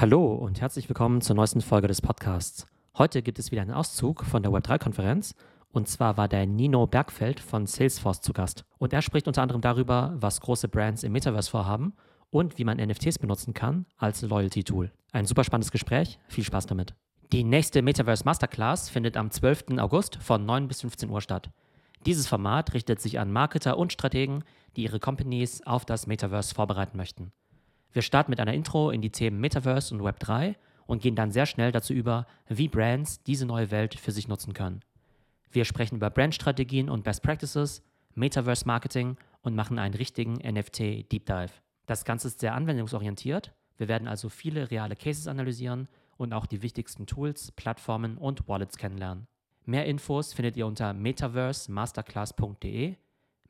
Hallo und herzlich willkommen zur neuesten Folge des Podcasts. Heute gibt es wieder einen Auszug von der Web3-Konferenz und zwar war der Nino Bergfeld von Salesforce zu Gast. Und er spricht unter anderem darüber, was große Brands im Metaverse vorhaben und wie man NFTs benutzen kann als Loyalty-Tool. Ein super spannendes Gespräch, viel Spaß damit. Die nächste Metaverse Masterclass findet am 12. August von 9 bis 15 Uhr statt. Dieses Format richtet sich an Marketer und Strategen, die ihre Companies auf das Metaverse vorbereiten möchten. Wir starten mit einer Intro in die Themen Metaverse und Web3 und gehen dann sehr schnell dazu über, wie Brands diese neue Welt für sich nutzen können. Wir sprechen über Brandstrategien und Best Practices, Metaverse Marketing und machen einen richtigen NFT Deep Dive. Das Ganze ist sehr anwendungsorientiert. Wir werden also viele reale Cases analysieren und auch die wichtigsten Tools, Plattformen und Wallets kennenlernen. Mehr Infos findet ihr unter metaversemasterclass.de,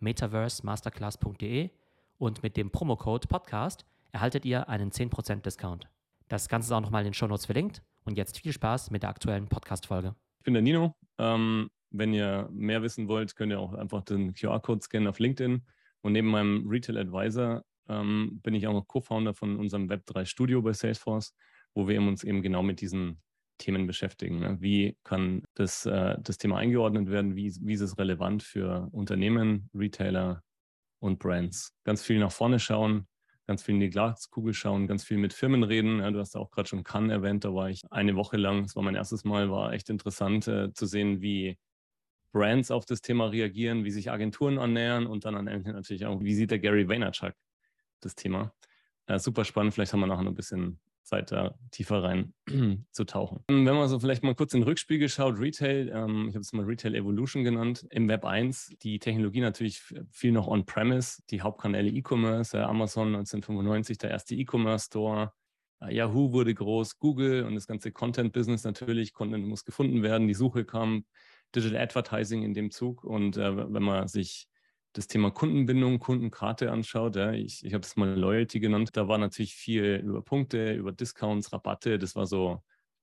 metaversemasterclass.de und mit dem Promocode Podcast erhaltet ihr einen 10% Discount. Das Ganze ist auch nochmal in den Shownotes verlinkt und jetzt viel Spaß mit der aktuellen Podcast-Folge. Ich bin der Nino. Ähm, wenn ihr mehr wissen wollt, könnt ihr auch einfach den QR-Code scannen auf LinkedIn. Und neben meinem Retail Advisor ähm, bin ich auch noch Co-Founder von unserem Web3 Studio bei Salesforce, wo wir uns eben genau mit diesen Themen beschäftigen. Ne? Wie kann das, äh, das Thema eingeordnet werden? Wie, wie ist es relevant für Unternehmen, Retailer und Brands? Ganz viel nach vorne schauen, ganz viel in die Glaskugel schauen, ganz viel mit Firmen reden. Ja, du hast auch gerade schon Cannes erwähnt, da war ich eine Woche lang, das war mein erstes Mal, war echt interessant äh, zu sehen, wie Brands auf das Thema reagieren, wie sich Agenturen annähern und dann am Ende natürlich auch, wie sieht der Gary Vaynerchuk das Thema. Äh, super spannend, vielleicht haben wir nachher noch ein bisschen Zeit, da tiefer rein zu tauchen. Wenn man so vielleicht mal kurz in den Rückspiegel schaut, Retail, ähm, ich habe es mal Retail Evolution genannt, im Web 1, die Technologie natürlich viel noch on-premise, die Hauptkanäle E-Commerce, äh, Amazon 1995, der erste E-Commerce-Store, äh, Yahoo wurde groß, Google und das ganze Content-Business natürlich, Content muss gefunden werden, die Suche kam, Digital Advertising in dem Zug und äh, wenn man sich das Thema Kundenbindung, Kundenkarte anschaut, ja, ich, ich habe es mal Loyalty genannt, da war natürlich viel über Punkte, über Discounts, Rabatte, das war so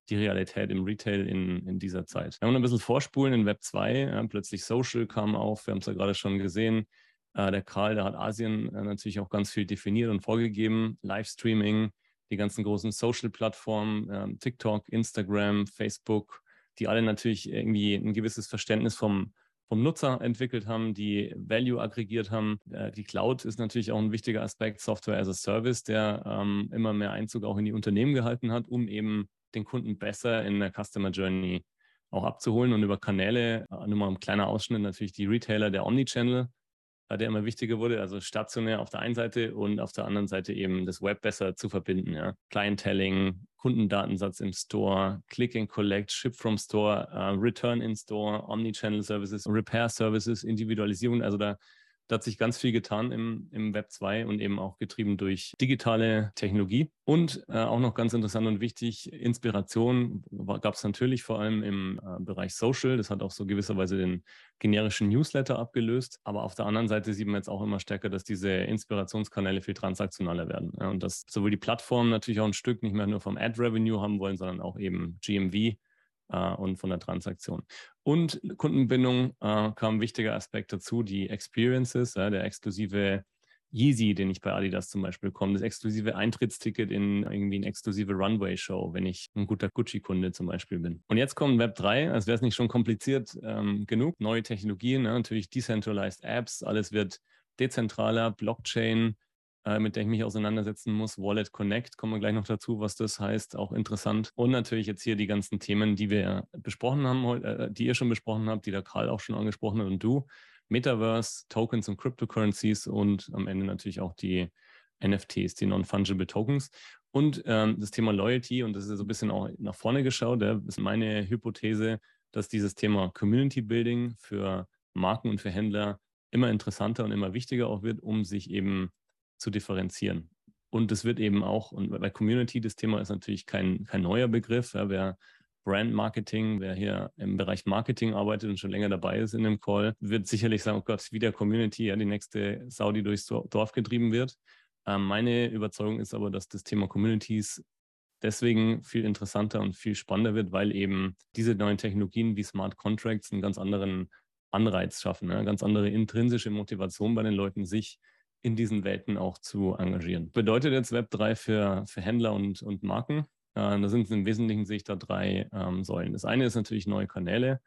die Realität im Retail in, in dieser Zeit. Wir haben ein bisschen vorspulen in Web 2, ja, plötzlich Social kam auf, wir haben es ja gerade schon gesehen. Äh, der Karl, der hat Asien äh, natürlich auch ganz viel definiert und vorgegeben, Livestreaming, die ganzen großen Social-Plattformen, äh, TikTok, Instagram, Facebook, die alle natürlich irgendwie ein gewisses Verständnis vom vom Nutzer entwickelt haben, die Value aggregiert haben. Äh, die Cloud ist natürlich auch ein wichtiger Aspekt, Software as a Service, der ähm, immer mehr Einzug auch in die Unternehmen gehalten hat, um eben den Kunden besser in der Customer Journey auch abzuholen und über Kanäle, äh, nur mal ein kleiner Ausschnitt, natürlich die Retailer, der Omnichannel, der immer wichtiger wurde, also stationär auf der einen Seite und auf der anderen Seite eben das Web besser zu verbinden. Ja. Clientelling, Kundendatensatz im Store, Click and Collect, Ship from Store, uh, Return in Store, Omnichannel Services, Repair Services, Individualisierung. Also da da hat sich ganz viel getan im, im Web 2 und eben auch getrieben durch digitale Technologie. Und äh, auch noch ganz interessant und wichtig, Inspiration gab es natürlich vor allem im äh, Bereich Social. Das hat auch so gewisserweise den generischen Newsletter abgelöst. Aber auf der anderen Seite sieht man jetzt auch immer stärker, dass diese Inspirationskanäle viel transaktionaler werden. Ja, und dass sowohl die Plattformen natürlich auch ein Stück nicht mehr nur vom Ad-Revenue haben wollen, sondern auch eben GMV äh, und von der Transaktion. Und Kundenbindung äh, kam ein wichtiger Aspekt dazu, die Experiences, äh, der exklusive Yeezy, den ich bei Adidas zum Beispiel bekomme, das exklusive Eintrittsticket in irgendwie eine exklusive Runway-Show, wenn ich ein guter Gucci-Kunde zum Beispiel bin. Und jetzt kommt Web 3, als wäre es nicht schon kompliziert ähm, genug. Neue Technologien, ne? natürlich decentralized Apps, alles wird dezentraler, Blockchain, äh, mit der ich mich auseinandersetzen muss. Wallet Connect, kommen wir gleich noch dazu, was das heißt, auch interessant. Und natürlich jetzt hier die ganzen Themen, die wir besprochen haben, äh, die ihr schon besprochen habt, die der Karl auch schon angesprochen hat und du. Metaverse, Tokens und Cryptocurrencies und am Ende natürlich auch die NFTs, die Non-Fungible Tokens. Und ähm, das Thema Loyalty, und das ist so ein bisschen auch nach vorne geschaut, ja, ist meine Hypothese, dass dieses Thema Community Building für Marken und für Händler immer interessanter und immer wichtiger auch wird, um sich eben zu differenzieren. Und es wird eben auch, und bei Community, das Thema ist natürlich kein, kein neuer Begriff. Ja, wer Brand Marketing, wer hier im Bereich Marketing arbeitet und schon länger dabei ist in dem Call, wird sicherlich sagen, oh Gott, wieder Community, ja, die nächste Saudi durchs Dorf getrieben wird. Ähm, meine Überzeugung ist aber, dass das Thema Communities deswegen viel interessanter und viel spannender wird, weil eben diese neuen Technologien wie Smart Contracts einen ganz anderen Anreiz schaffen, eine ganz andere intrinsische Motivation bei den Leuten, sich in diesen Welten auch zu engagieren. Bedeutet jetzt Web 3 für, für Händler und, und Marken? Äh, da sind im Wesentlichen sich da drei ähm, Säulen. Das eine ist natürlich neue Kanäle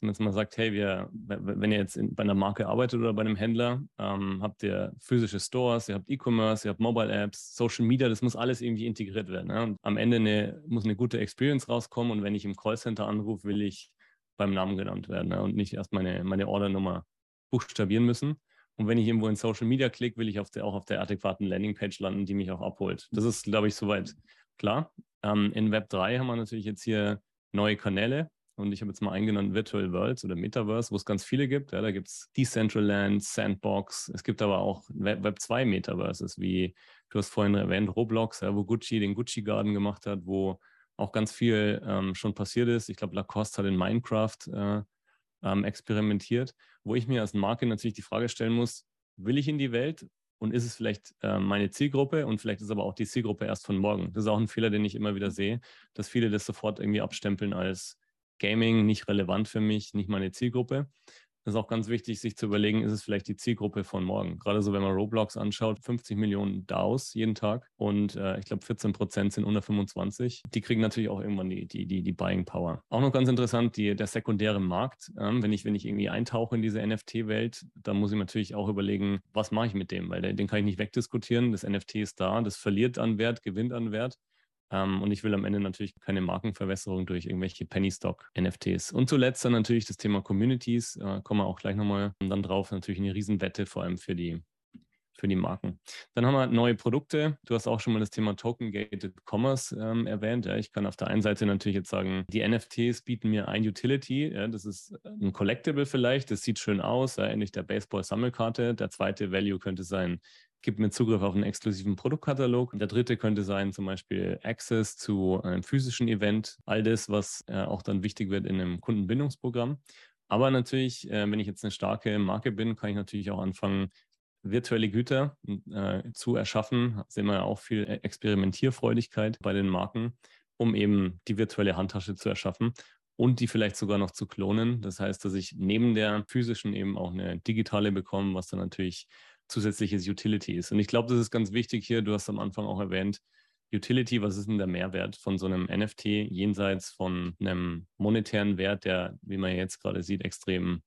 dass man jetzt mal sagt, hey, wir, wenn ihr jetzt in, bei einer Marke arbeitet oder bei einem Händler, ähm, habt ihr physische Stores, ihr habt E-Commerce, ihr habt Mobile Apps, Social Media, das muss alles irgendwie integriert werden. Ne? Und am Ende eine, muss eine gute Experience rauskommen und wenn ich im Callcenter anrufe, will ich beim Namen genannt werden ne? und nicht erst meine, meine Ordernummer buchstabieren müssen. Und wenn ich irgendwo in Social Media klicke, will ich auf der, auch auf der adäquaten Landingpage landen, die mich auch abholt. Das ist, glaube ich, soweit klar. Ähm, in Web 3 haben wir natürlich jetzt hier neue Kanäle, und ich habe jetzt mal eingenannt Virtual Worlds oder Metaverse, wo es ganz viele gibt. Ja, da gibt es Decentraland, Sandbox. Es gibt aber auch Web 2 Metaverses, wie du hast vorhin erwähnt, Roblox, ja, wo Gucci den Gucci Garden gemacht hat, wo auch ganz viel ähm, schon passiert ist. Ich glaube, Lacoste hat in Minecraft äh, ähm, experimentiert, wo ich mir als Marke natürlich die Frage stellen muss, will ich in die Welt und ist es vielleicht äh, meine Zielgruppe und vielleicht ist aber auch die Zielgruppe erst von morgen. Das ist auch ein Fehler, den ich immer wieder sehe, dass viele das sofort irgendwie abstempeln als Gaming nicht relevant für mich, nicht meine Zielgruppe. Ist auch ganz wichtig, sich zu überlegen, ist es vielleicht die Zielgruppe von morgen? Gerade so, wenn man Roblox anschaut, 50 Millionen DAOs jeden Tag und äh, ich glaube 14 Prozent sind unter 25. Die kriegen natürlich auch irgendwann die, die, die, die Buying Power. Auch noch ganz interessant, die, der sekundäre Markt. Ähm, wenn, ich, wenn ich irgendwie eintauche in diese NFT-Welt, dann muss ich natürlich auch überlegen, was mache ich mit dem? Weil den kann ich nicht wegdiskutieren. Das NFT ist da, das verliert an Wert, gewinnt an Wert. Ähm, und ich will am Ende natürlich keine Markenverwässerung durch irgendwelche Penny-Stock-NFTs. Und zuletzt dann natürlich das Thema Communities, äh, kommen wir auch gleich nochmal dann drauf. Natürlich eine Riesenwette, vor allem für die, für die Marken. Dann haben wir neue Produkte. Du hast auch schon mal das Thema Token-Gated Commerce ähm, erwähnt. Ja, ich kann auf der einen Seite natürlich jetzt sagen, die NFTs bieten mir ein Utility. Ja, das ist ein Collectible vielleicht. Das sieht schön aus, ja, ähnlich der Baseball-Sammelkarte. Der zweite Value könnte sein, gibt mir Zugriff auf einen exklusiven Produktkatalog. Der dritte könnte sein zum Beispiel Access zu einem physischen Event. All das, was äh, auch dann wichtig wird in einem Kundenbindungsprogramm. Aber natürlich, äh, wenn ich jetzt eine starke Marke bin, kann ich natürlich auch anfangen, virtuelle Güter äh, zu erschaffen. Da sehen wir ja auch viel Experimentierfreudigkeit bei den Marken, um eben die virtuelle Handtasche zu erschaffen und die vielleicht sogar noch zu klonen. Das heißt, dass ich neben der physischen eben auch eine digitale bekomme, was dann natürlich zusätzliches Utility ist. Und ich glaube, das ist ganz wichtig hier. Du hast am Anfang auch erwähnt, Utility, was ist denn der Mehrwert von so einem NFT jenseits von einem monetären Wert, der, wie man jetzt gerade sieht, extrem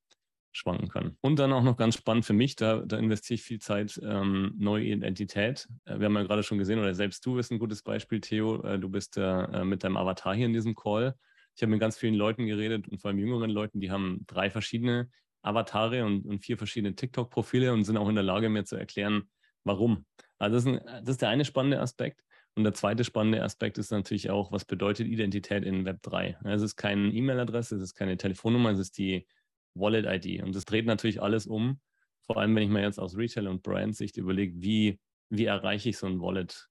schwanken kann. Und dann auch noch ganz spannend für mich, da, da investiere ich viel Zeit, ähm, neue Identität. Äh, wir haben ja gerade schon gesehen, oder selbst du bist ein gutes Beispiel, Theo. Äh, du bist äh, mit deinem Avatar hier in diesem Call. Ich habe mit ganz vielen Leuten geredet und vor allem jüngeren Leuten, die haben drei verschiedene Avatare und, und vier verschiedene TikTok-Profile und sind auch in der Lage, mir zu erklären, warum. Also das ist, ein, das ist der eine spannende Aspekt. Und der zweite spannende Aspekt ist natürlich auch, was bedeutet Identität in Web 3? Es ist keine E-Mail-Adresse, es ist keine Telefonnummer, es ist die Wallet-ID. Und das dreht natürlich alles um. Vor allem, wenn ich mir jetzt aus Retail- und Brand-Sicht überlege, wie, wie erreiche ich so ein Wallet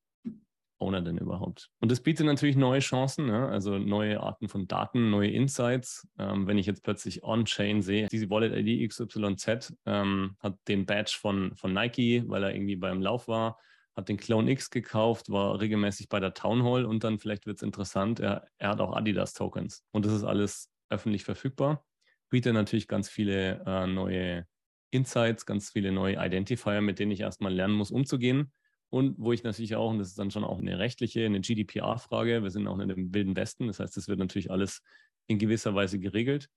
Owner denn überhaupt? Und das bietet natürlich neue Chancen, ne? also neue Arten von Daten, neue Insights. Ähm, wenn ich jetzt plötzlich On-Chain sehe, diese Wallet-ID XYZ ähm, hat den Badge von, von Nike, weil er irgendwie beim Lauf war, hat den Clone X gekauft, war regelmäßig bei der Town Hall und dann vielleicht wird es interessant, er, er hat auch Adidas-Tokens. Und das ist alles öffentlich verfügbar. Bietet natürlich ganz viele äh, neue Insights, ganz viele neue Identifier, mit denen ich erstmal lernen muss, umzugehen. Und wo ich natürlich auch, und das ist dann schon auch eine rechtliche, eine GDPR-Frage, wir sind auch in dem wilden Westen, das heißt, das wird natürlich alles in gewisser Weise geregelt.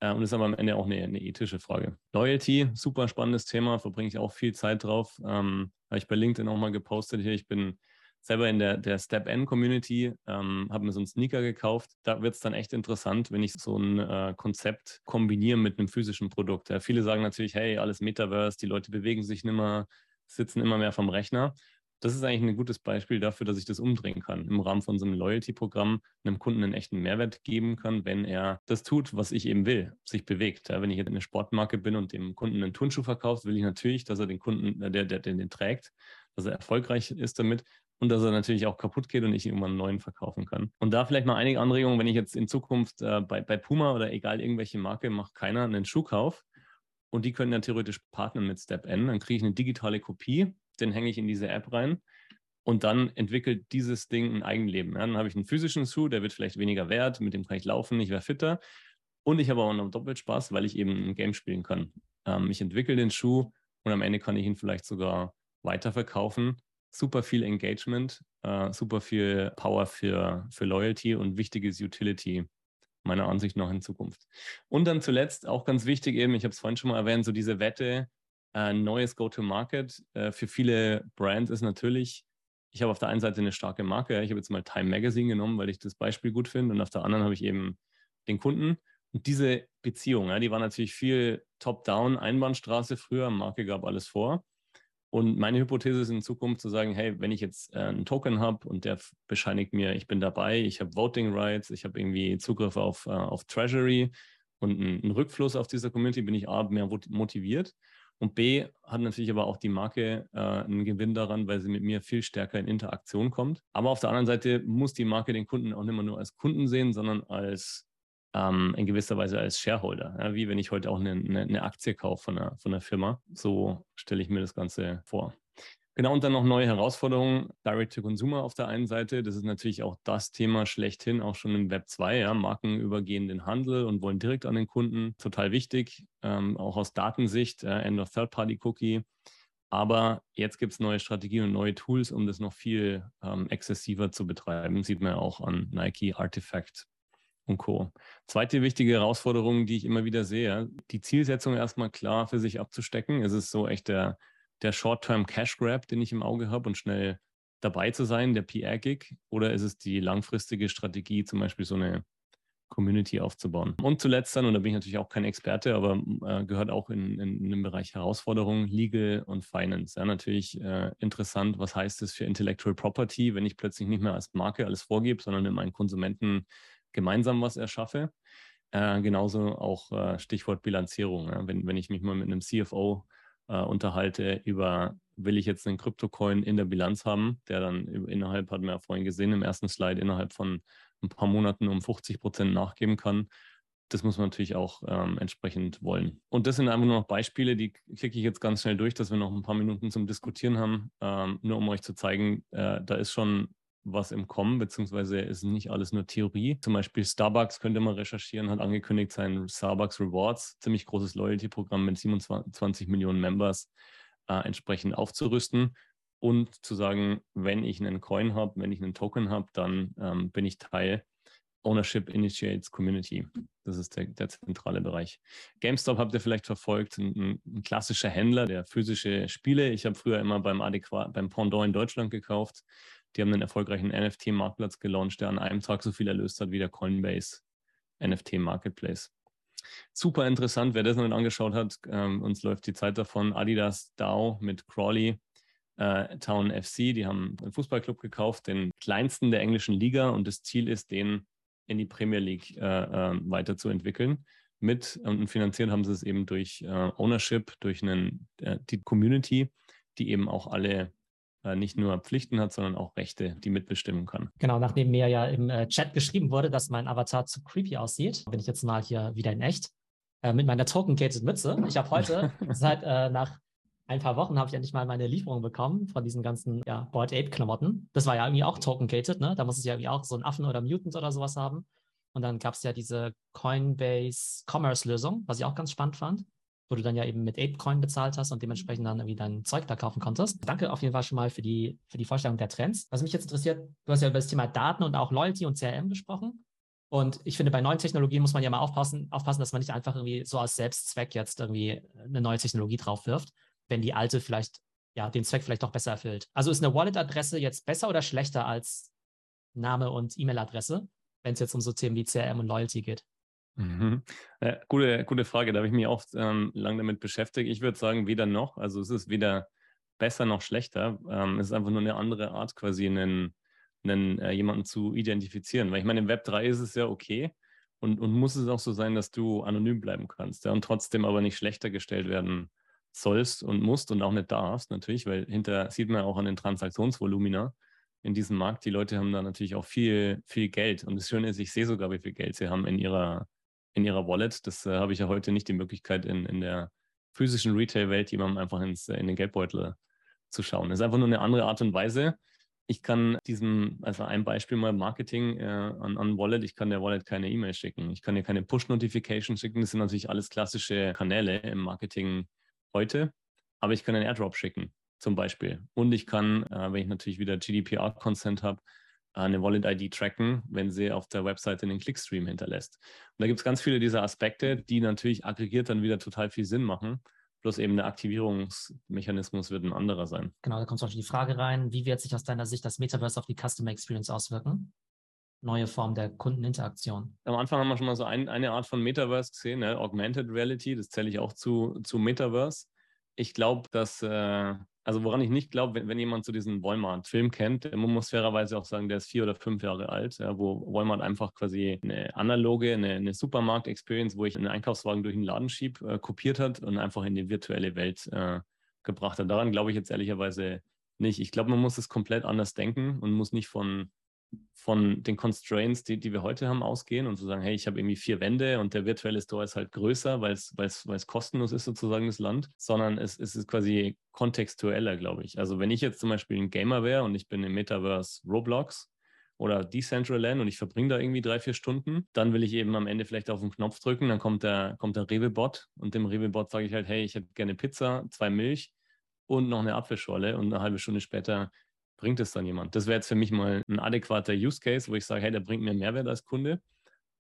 Äh, und ist aber am Ende auch eine, eine, ethische Frage. Loyalty, super spannendes Thema, verbringe ich auch viel Zeit drauf. Ähm, habe ich bei LinkedIn auch mal gepostet hier. Ich bin selber in der, der Step-N-Community, ähm, habe mir so einen Sneaker gekauft. Da wird es dann echt interessant, wenn ich so ein äh, Konzept kombiniere mit einem physischen Produkt. Ja, viele sagen natürlich, hey, alles Metaverse, die Leute bewegen sich nicht mehr, sitzen immer mehr vom Rechner das ist eigentlich ein gutes Beispiel dafür, dass ich das umdrehen kann. Im Rahmen von so einem Loyalty-Programm einem Kunden einen echten Mehrwert geben kann, wenn er das tut, was ich eben will, sich bewegt. Ja, wenn ich jetzt eine Sportmarke bin und dem Kunden einen Turnschuh verkauft, will ich natürlich, dass er den Kunden, äh, der, der, der den trägt, dass er erfolgreich ist damit und dass er natürlich auch kaputt geht und ich irgendwann einen neuen verkaufen kann. Und da vielleicht mal einige Anregungen, wenn ich jetzt in Zukunft äh, bei, bei Puma oder egal irgendwelche Marke macht keiner einen Schuhkauf und die können ja theoretisch partnern mit Step N, dann kriege ich eine digitale Kopie den hänge ich in diese App rein und dann entwickelt dieses Ding ein Eigenleben. Ja, dann habe ich einen physischen Schuh, der wird vielleicht weniger wert, mit dem kann ich laufen, ich werde fitter. Und ich habe auch noch doppelt Spaß, weil ich eben ein Game spielen kann. Ähm, ich entwickle den Schuh und am Ende kann ich ihn vielleicht sogar weiterverkaufen, super viel Engagement, äh, super viel Power für, für Loyalty und wichtiges Utility meiner Ansicht nach in Zukunft. Und dann zuletzt auch ganz wichtig eben, ich habe es vorhin schon mal erwähnt, so diese Wette, äh, neues Go-to-Market äh, für viele Brands ist natürlich, ich habe auf der einen Seite eine starke Marke, ich habe jetzt mal Time Magazine genommen, weil ich das Beispiel gut finde und auf der anderen habe ich eben den Kunden. Und diese Beziehung, die war natürlich viel Top-Down, Einbahnstraße früher, Marke gab alles vor. Und meine Hypothese ist in Zukunft zu sagen, hey, wenn ich jetzt äh, einen Token habe und der bescheinigt mir, ich bin dabei, ich habe Voting Rights, ich habe irgendwie Zugriff auf, auf Treasury und einen, Rückfluss auf dieser Community, bin ich A, mehr motiviert. Und B, hat natürlich aber auch die Marke äh, einen Gewinn daran, weil sie mit mir viel stärker in Interaktion kommt. Aber auf der anderen Seite muss die Marke den Kunden auch nicht mehr nur als Kunden sehen, sondern als ähm, in gewisser Weise als Shareholder. Ja, wie wenn ich heute auch eine, eine, eine Aktie kaufe von einer, von einer Firma. So stelle ich mir das Ganze vor. Genau, und dann noch neue Herausforderungen. Direct-to-Consumer auf der einen Seite. Das ist natürlich auch das Thema schlechthin, auch schon im Web 2. Ja. Marken übergehen den Handel und wollen direkt an den Kunden. Total wichtig, ähm, auch aus Datensicht, äh, End of Third-Party-Cookie. Aber jetzt gibt es neue Strategien und neue Tools, um das noch viel ähm, exzessiver zu betreiben. Sieht man ja auch an Nike Artifact und Co. Zweite wichtige Herausforderung, die ich immer wieder sehe, die Zielsetzung erstmal klar für sich abzustecken. Es ist so echt der, der Short-Term Cash Grab, den ich im Auge habe und schnell dabei zu sein, der PR-Gig, oder ist es die langfristige Strategie, zum Beispiel so eine Community aufzubauen. Und zuletzt dann, und da bin ich natürlich auch kein Experte, aber äh, gehört auch in, in, in, den Bereich Herausforderungen, Legal und Finance. Ja, natürlich äh, interessant, was heißt es für Intellectual Property, wenn ich plötzlich nicht mehr als Marke alles vorgebe, sondern in meinen Konsumenten gemeinsam was erschaffe. Äh, genauso auch äh, Stichwort Bilanzierung. Ja? Wenn, wenn ich mich mal mit einem CFO äh, unterhalte über, will ich jetzt einen Kryptocoin in der Bilanz haben, der dann innerhalb, hatten wir ja vorhin gesehen im ersten Slide, innerhalb von ein paar Monaten um 50 Prozent nachgeben kann. Das muss man natürlich auch ähm, entsprechend wollen. Und das sind einfach nur noch Beispiele, die klicke ich jetzt ganz schnell durch, dass wir noch ein paar Minuten zum Diskutieren haben, ähm, nur um euch zu zeigen, äh, da ist schon was im Kommen, beziehungsweise ist nicht alles nur Theorie. Zum Beispiel Starbucks könnte man recherchieren, hat angekündigt, sein Starbucks Rewards, ziemlich großes Loyalty-Programm mit 27 Millionen Members, äh, entsprechend aufzurüsten und zu sagen, wenn ich einen Coin habe, wenn ich einen Token habe, dann ähm, bin ich Teil Ownership Initiates Community. Das ist der, der zentrale Bereich. GameStop habt ihr vielleicht verfolgt, ein, ein klassischer Händler, der physische Spiele. Ich habe früher immer beim Adäquat, beim Pendant in Deutschland gekauft. Die haben einen erfolgreichen NFT-Marktplatz gelauncht, der an einem Tag so viel erlöst hat wie der Coinbase NFT-Marketplace. Super interessant, wer das noch nicht angeschaut hat, ähm, uns läuft die Zeit davon. Adidas DAO mit Crawley, äh, Town FC, die haben einen Fußballclub gekauft, den kleinsten der englischen Liga und das Ziel ist, den in die Premier League äh, äh, weiterzuentwickeln. Mit und finanziert haben sie es eben durch äh, Ownership, durch einen, äh, die Community, die eben auch alle nicht nur Pflichten hat, sondern auch Rechte, die mitbestimmen kann. Genau, nachdem mir ja im äh, Chat geschrieben wurde, dass mein Avatar zu creepy aussieht, bin ich jetzt mal hier wieder in echt äh, mit meiner Token-Gated Mütze. Ich habe heute seit äh, nach ein paar Wochen habe ich endlich mal meine Lieferung bekommen von diesen ganzen ja, Board Ape Klamotten. Das war ja irgendwie auch Token-Gated, ne? Da muss es ja irgendwie auch so einen Affen oder Mutant oder sowas haben. Und dann gab es ja diese Coinbase Commerce Lösung, was ich auch ganz spannend fand wo du dann ja eben mit ApeCoin bezahlt hast und dementsprechend dann irgendwie dein Zeug da kaufen konntest. Danke auf jeden Fall schon mal für die, für die Vorstellung der Trends. Was mich jetzt interessiert, du hast ja über das Thema Daten und auch Loyalty und CRM gesprochen. Und ich finde, bei neuen Technologien muss man ja mal aufpassen, aufpassen, dass man nicht einfach irgendwie so als Selbstzweck jetzt irgendwie eine neue Technologie drauf wirft, wenn die alte vielleicht, ja, den Zweck vielleicht doch besser erfüllt. Also ist eine Wallet-Adresse jetzt besser oder schlechter als Name und E-Mail-Adresse, wenn es jetzt um so Themen wie CRM und Loyalty geht? Mhm. Äh, gute, gute Frage. Da habe ich mich auch ähm, lange damit beschäftigt. Ich würde sagen, weder noch. Also es ist weder besser noch schlechter. Ähm, es ist einfach nur eine andere Art, quasi einen, einen äh, jemanden zu identifizieren. Weil ich meine, im Web 3 ist es ja okay und, und muss es auch so sein, dass du anonym bleiben kannst ja, und trotzdem aber nicht schlechter gestellt werden sollst und musst und auch nicht darfst, natürlich, weil hinter sieht man auch an den Transaktionsvolumina in diesem Markt, die Leute haben da natürlich auch viel, viel Geld. Und das Schöne ist, ich sehe sogar, wie viel Geld sie haben in ihrer in ihrer Wallet. Das äh, habe ich ja heute nicht die Möglichkeit in, in der physischen Retail-Welt jemandem einfach ins, äh, in den Geldbeutel zu schauen. Das ist einfach nur eine andere Art und Weise. Ich kann diesem, also ein Beispiel mal Marketing äh, an, an Wallet, ich kann der Wallet keine E-Mail schicken. Ich kann ihr keine Push-Notification schicken. Das sind natürlich alles klassische Kanäle im Marketing heute. Aber ich kann einen Airdrop schicken. zum Beispiel. Und ich kann, äh, wenn ich natürlich wieder GDPR-Consent habe, eine Wallet-ID tracken, wenn sie auf der Webseite einen Clickstream hinterlässt. Und da gibt es ganz viele dieser Aspekte, die natürlich aggregiert dann wieder total viel Sinn machen. Bloß eben der Aktivierungsmechanismus wird ein anderer sein. Genau, da kommt zum Beispiel die Frage rein, wie wird sich aus deiner Sicht das Metaverse auf die Customer Experience auswirken? Neue Form der Kundeninteraktion. Am Anfang haben wir schon mal so ein, eine Art von Metaverse gesehen, ne? Augmented Reality, das zähle ich auch zu, zu Metaverse. Ich glaube, dass äh, also woran ich nicht glaube, wenn, wenn, jemand so diesen Walmart-Film kennt, man muss fairerweise auch sagen, der ist vier oder fünf Jahre alt, ja, wo Walmart einfach quasi eine analoge, eine, eine Supermarkt-Experience, wo ich einen Einkaufswagen durch den Laden schieb, äh, kopiert hat und einfach in die virtuelle Welt äh, gebracht hat. Daran glaube ich jetzt ehrlicherweise nicht. Ich glaube, man muss es komplett anders denken und muss nicht von von den Constraints, die, die wir heute haben, ausgehen und zu sagen, hey, ich habe irgendwie vier Wände und der virtuelle Store ist halt größer, weil es kostenlos ist sozusagen das Land, sondern es, es ist quasi kontextueller, glaube ich. Also wenn ich jetzt zum Beispiel ein Gamer wäre und ich bin im Metaverse Roblox, oder Decentraland und ich verbringe da irgendwie drei, vier Stunden, dann will ich eben am Ende vielleicht auf den Knopf drücken, dann kommt der, kommt der Rewe-Bot und dem Rewe-Bot sage ich halt, hey, ich hätte gerne Pizza, zwei Milch und noch eine Apfelschorle und eine halbe Stunde später bringt es dann jemand? Das wäre jetzt für mich mal ein adäquater Use Case, wo ich sage, hey, der bringt mir Mehrwert als Kunde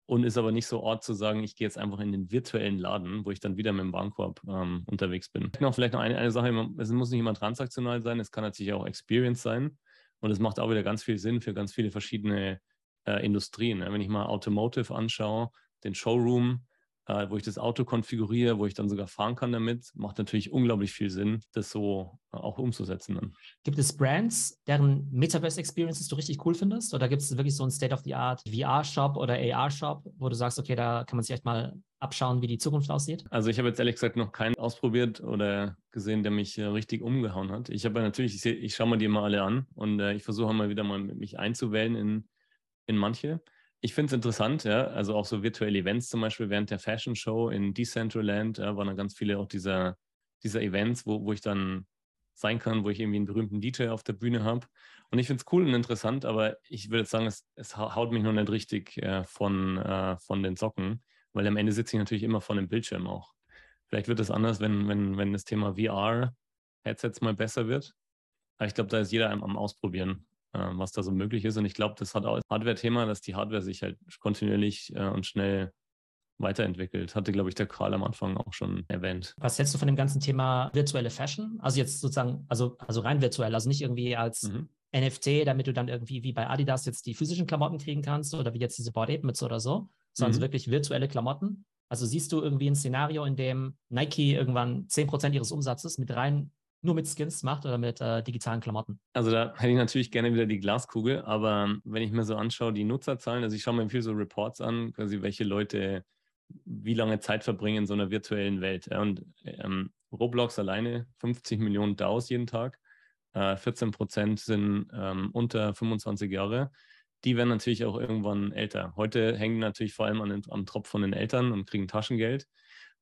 und ist aber nicht so Ort zu sagen, ich gehe jetzt einfach in den virtuellen Laden, wo ich dann wieder mit dem Warenkorb ähm, unterwegs bin. Noch vielleicht noch eine, eine Sache, es muss nicht immer transaktional sein, es kann natürlich auch Experience sein und es macht auch wieder ganz viel Sinn für ganz viele verschiedene äh, Industrien. Wenn ich mal Automotive anschaue, den Showroom, äh, wo ich das Auto konfiguriere, wo ich dann sogar fahren kann damit, macht natürlich unglaublich viel Sinn, das so äh, auch umzusetzen. Dann. Gibt es Brands, deren Metaverse-Experiences du richtig cool findest? Oder gibt es wirklich so einen State-of-the-Art VR-Shop oder AR-Shop, wo du sagst, okay, da kann man sich echt mal abschauen, wie die Zukunft aussieht? Also ich habe jetzt ehrlich gesagt noch keinen ausprobiert oder gesehen, der mich äh, richtig umgehauen hat. Ich habe natürlich, ich, ich schaue mir die mal alle an und äh, ich versuche mal wieder mal mich einzuwählen in, in manche. Ich finde es interessant, ja. Also auch so virtuelle Events zum Beispiel während der Fashion Show in Decentraland ja, waren da ganz viele auch dieser, dieser Events, wo, wo ich dann sein kann, wo ich irgendwie einen berühmten DJ auf der Bühne habe. Und ich finde es cool und interessant, aber ich würde sagen, es, es haut mich noch nicht richtig äh, von, äh, von den Socken, weil am Ende sitze ich natürlich immer vor einem Bildschirm auch. Vielleicht wird es anders, wenn, wenn, wenn das Thema VR-Headsets mal besser wird. Aber ich glaube, da ist jeder am Ausprobieren. Ähm, was da so möglich ist. Und ich glaube, das hat auch das Hardware-Thema, dass die Hardware sich halt kontinuierlich äh, und schnell weiterentwickelt. Hatte, glaube ich, der Karl am Anfang auch schon erwähnt. Was hältst du von dem ganzen Thema virtuelle Fashion? Also jetzt sozusagen, also, also rein virtuell, also nicht irgendwie als mhm. NFT, damit du dann irgendwie wie bei Adidas jetzt die physischen Klamotten kriegen kannst oder wie jetzt diese Board Ape Mütze oder so, sondern mhm. wirklich virtuelle Klamotten. Also siehst du irgendwie ein Szenario, in dem Nike irgendwann 10% ihres Umsatzes mit rein nur mit Skins macht oder mit äh, digitalen Klamotten? Also da hätte ich natürlich gerne wieder die Glaskugel, aber wenn ich mir so anschaue, die Nutzerzahlen, also ich schaue mir viel so Reports an, quasi welche Leute wie lange Zeit verbringen in so einer virtuellen Welt. Und ähm, Roblox alleine 50 Millionen DAOs jeden Tag, äh, 14 Prozent sind ähm, unter 25 Jahre. Die werden natürlich auch irgendwann älter. Heute hängen natürlich vor allem an am Tropf von den Eltern und kriegen Taschengeld.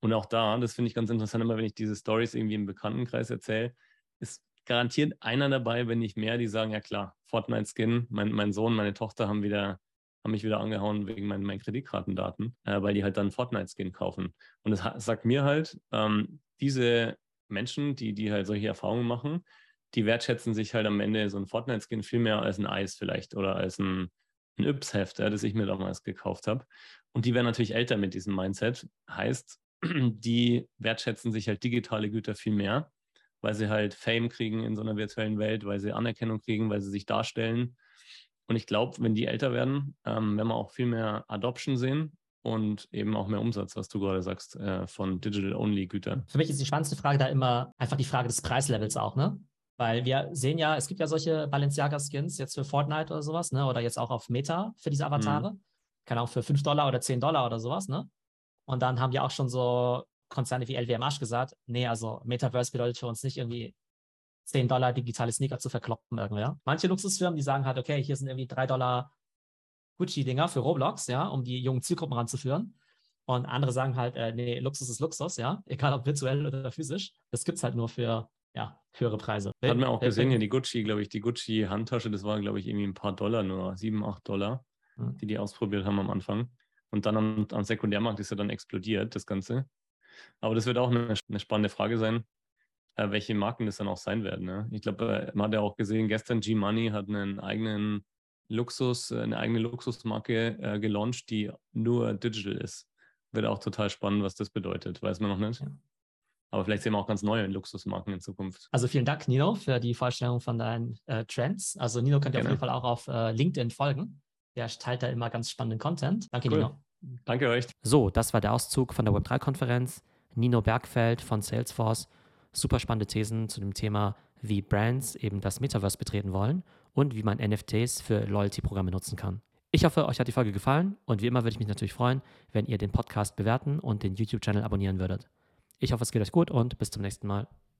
Und auch da, das finde ich ganz interessant, immer wenn ich diese Stories irgendwie im Bekanntenkreis erzähle, ist garantiert einer dabei, wenn nicht mehr, die sagen, ja klar, Fortnite-Skin, mein, mein Sohn, meine Tochter haben wieder haben mich wieder angehauen wegen meinen, meinen Kreditkartendaten, äh, weil die halt dann Fortnite-Skin kaufen. Und das sagt mir halt, ähm, diese Menschen, die, die halt solche Erfahrungen machen, die wertschätzen sich halt am Ende so ein Fortnite-Skin viel mehr als ein Eis vielleicht oder als ein, ein Yps-Heft, ja, das ich mir damals gekauft habe. Und die werden natürlich älter mit diesem Mindset. Heißt, die wertschätzen sich halt digitale Güter viel mehr, weil sie halt Fame kriegen in so einer virtuellen Welt, weil sie Anerkennung kriegen, weil sie sich darstellen. Und ich glaube, wenn die älter werden, ähm, werden wir auch viel mehr Adoption sehen und eben auch mehr Umsatz, was du gerade sagst, äh, von Digital-Only-Gütern. Für mich ist die spannendste Frage da immer einfach die Frage des Preislevels auch, ne? Weil wir sehen ja, es gibt ja solche Balenciaga-Skins jetzt für Fortnite oder sowas, ne? Oder jetzt auch auf Meta für diese Avatare. Mhm. Kann auch für 5 Dollar oder 10 Dollar oder sowas, ne? Und dann haben ja auch schon so Konzerne wie LVMH gesagt, nee, also Metaverse bedeutet für uns nicht irgendwie 10 Dollar digitale Sneaker zu verkloppen irgendwer. Manche Luxusfirmen, die sagen halt, okay, hier sind irgendwie 3 Dollar Gucci-Dinger für Roblox, ja, um die jungen Zielgruppen ranzuführen. Und andere sagen halt, äh, nee, Luxus ist Luxus, ja, egal ob virtuell oder physisch. Das gibt es halt nur für ja, höhere Preise. Hat man auch gesehen hier, die Gucci, glaube ich, die Gucci-Handtasche, das war, glaube ich, irgendwie ein paar Dollar nur, 7, 8 Dollar, hm. die die ausprobiert haben am Anfang. Und dann am, am Sekundärmarkt ist ja dann explodiert, das Ganze. Aber das wird auch eine, eine spannende Frage sein. äh, welche Marken das dann auch sein werden. Ne? Ich glaube, man hat ja auch gesehen, gestern G-Money hat einen eigenen Luxus, eine eigene Luxusmarke äh, gelauncht, die nur digital ist. Wird auch total spannend, was das bedeutet. Weiß man noch nicht. Ja. Aber vielleicht sehen wir auch ganz neue Luxusmarken in Zukunft. Also vielen Dank, Nino, für die Vorstellung von deinen äh, Trends. Also Nino könnt ihr Gerne. auf jeden Fall auch auf äh, LinkedIn folgen. Der teilt da immer ganz spannenden Content. Danke, cool. Nino. Danke euch. So, das war der Auszug von der Web3-Konferenz. Nino Bergfeld von Salesforce. Super spannende Thesen zu dem Thema, wie Brands eben das Metaverse betreten wollen und wie man NFTs für Loyalty-Programme nutzen kann. Ich hoffe, euch hat die Folge gefallen und wie immer würde ich mich natürlich freuen, wenn ihr den Podcast bewerten und den YouTube-Channel abonnieren würdet. Ich hoffe, es geht euch gut und bis zum nächsten Mal.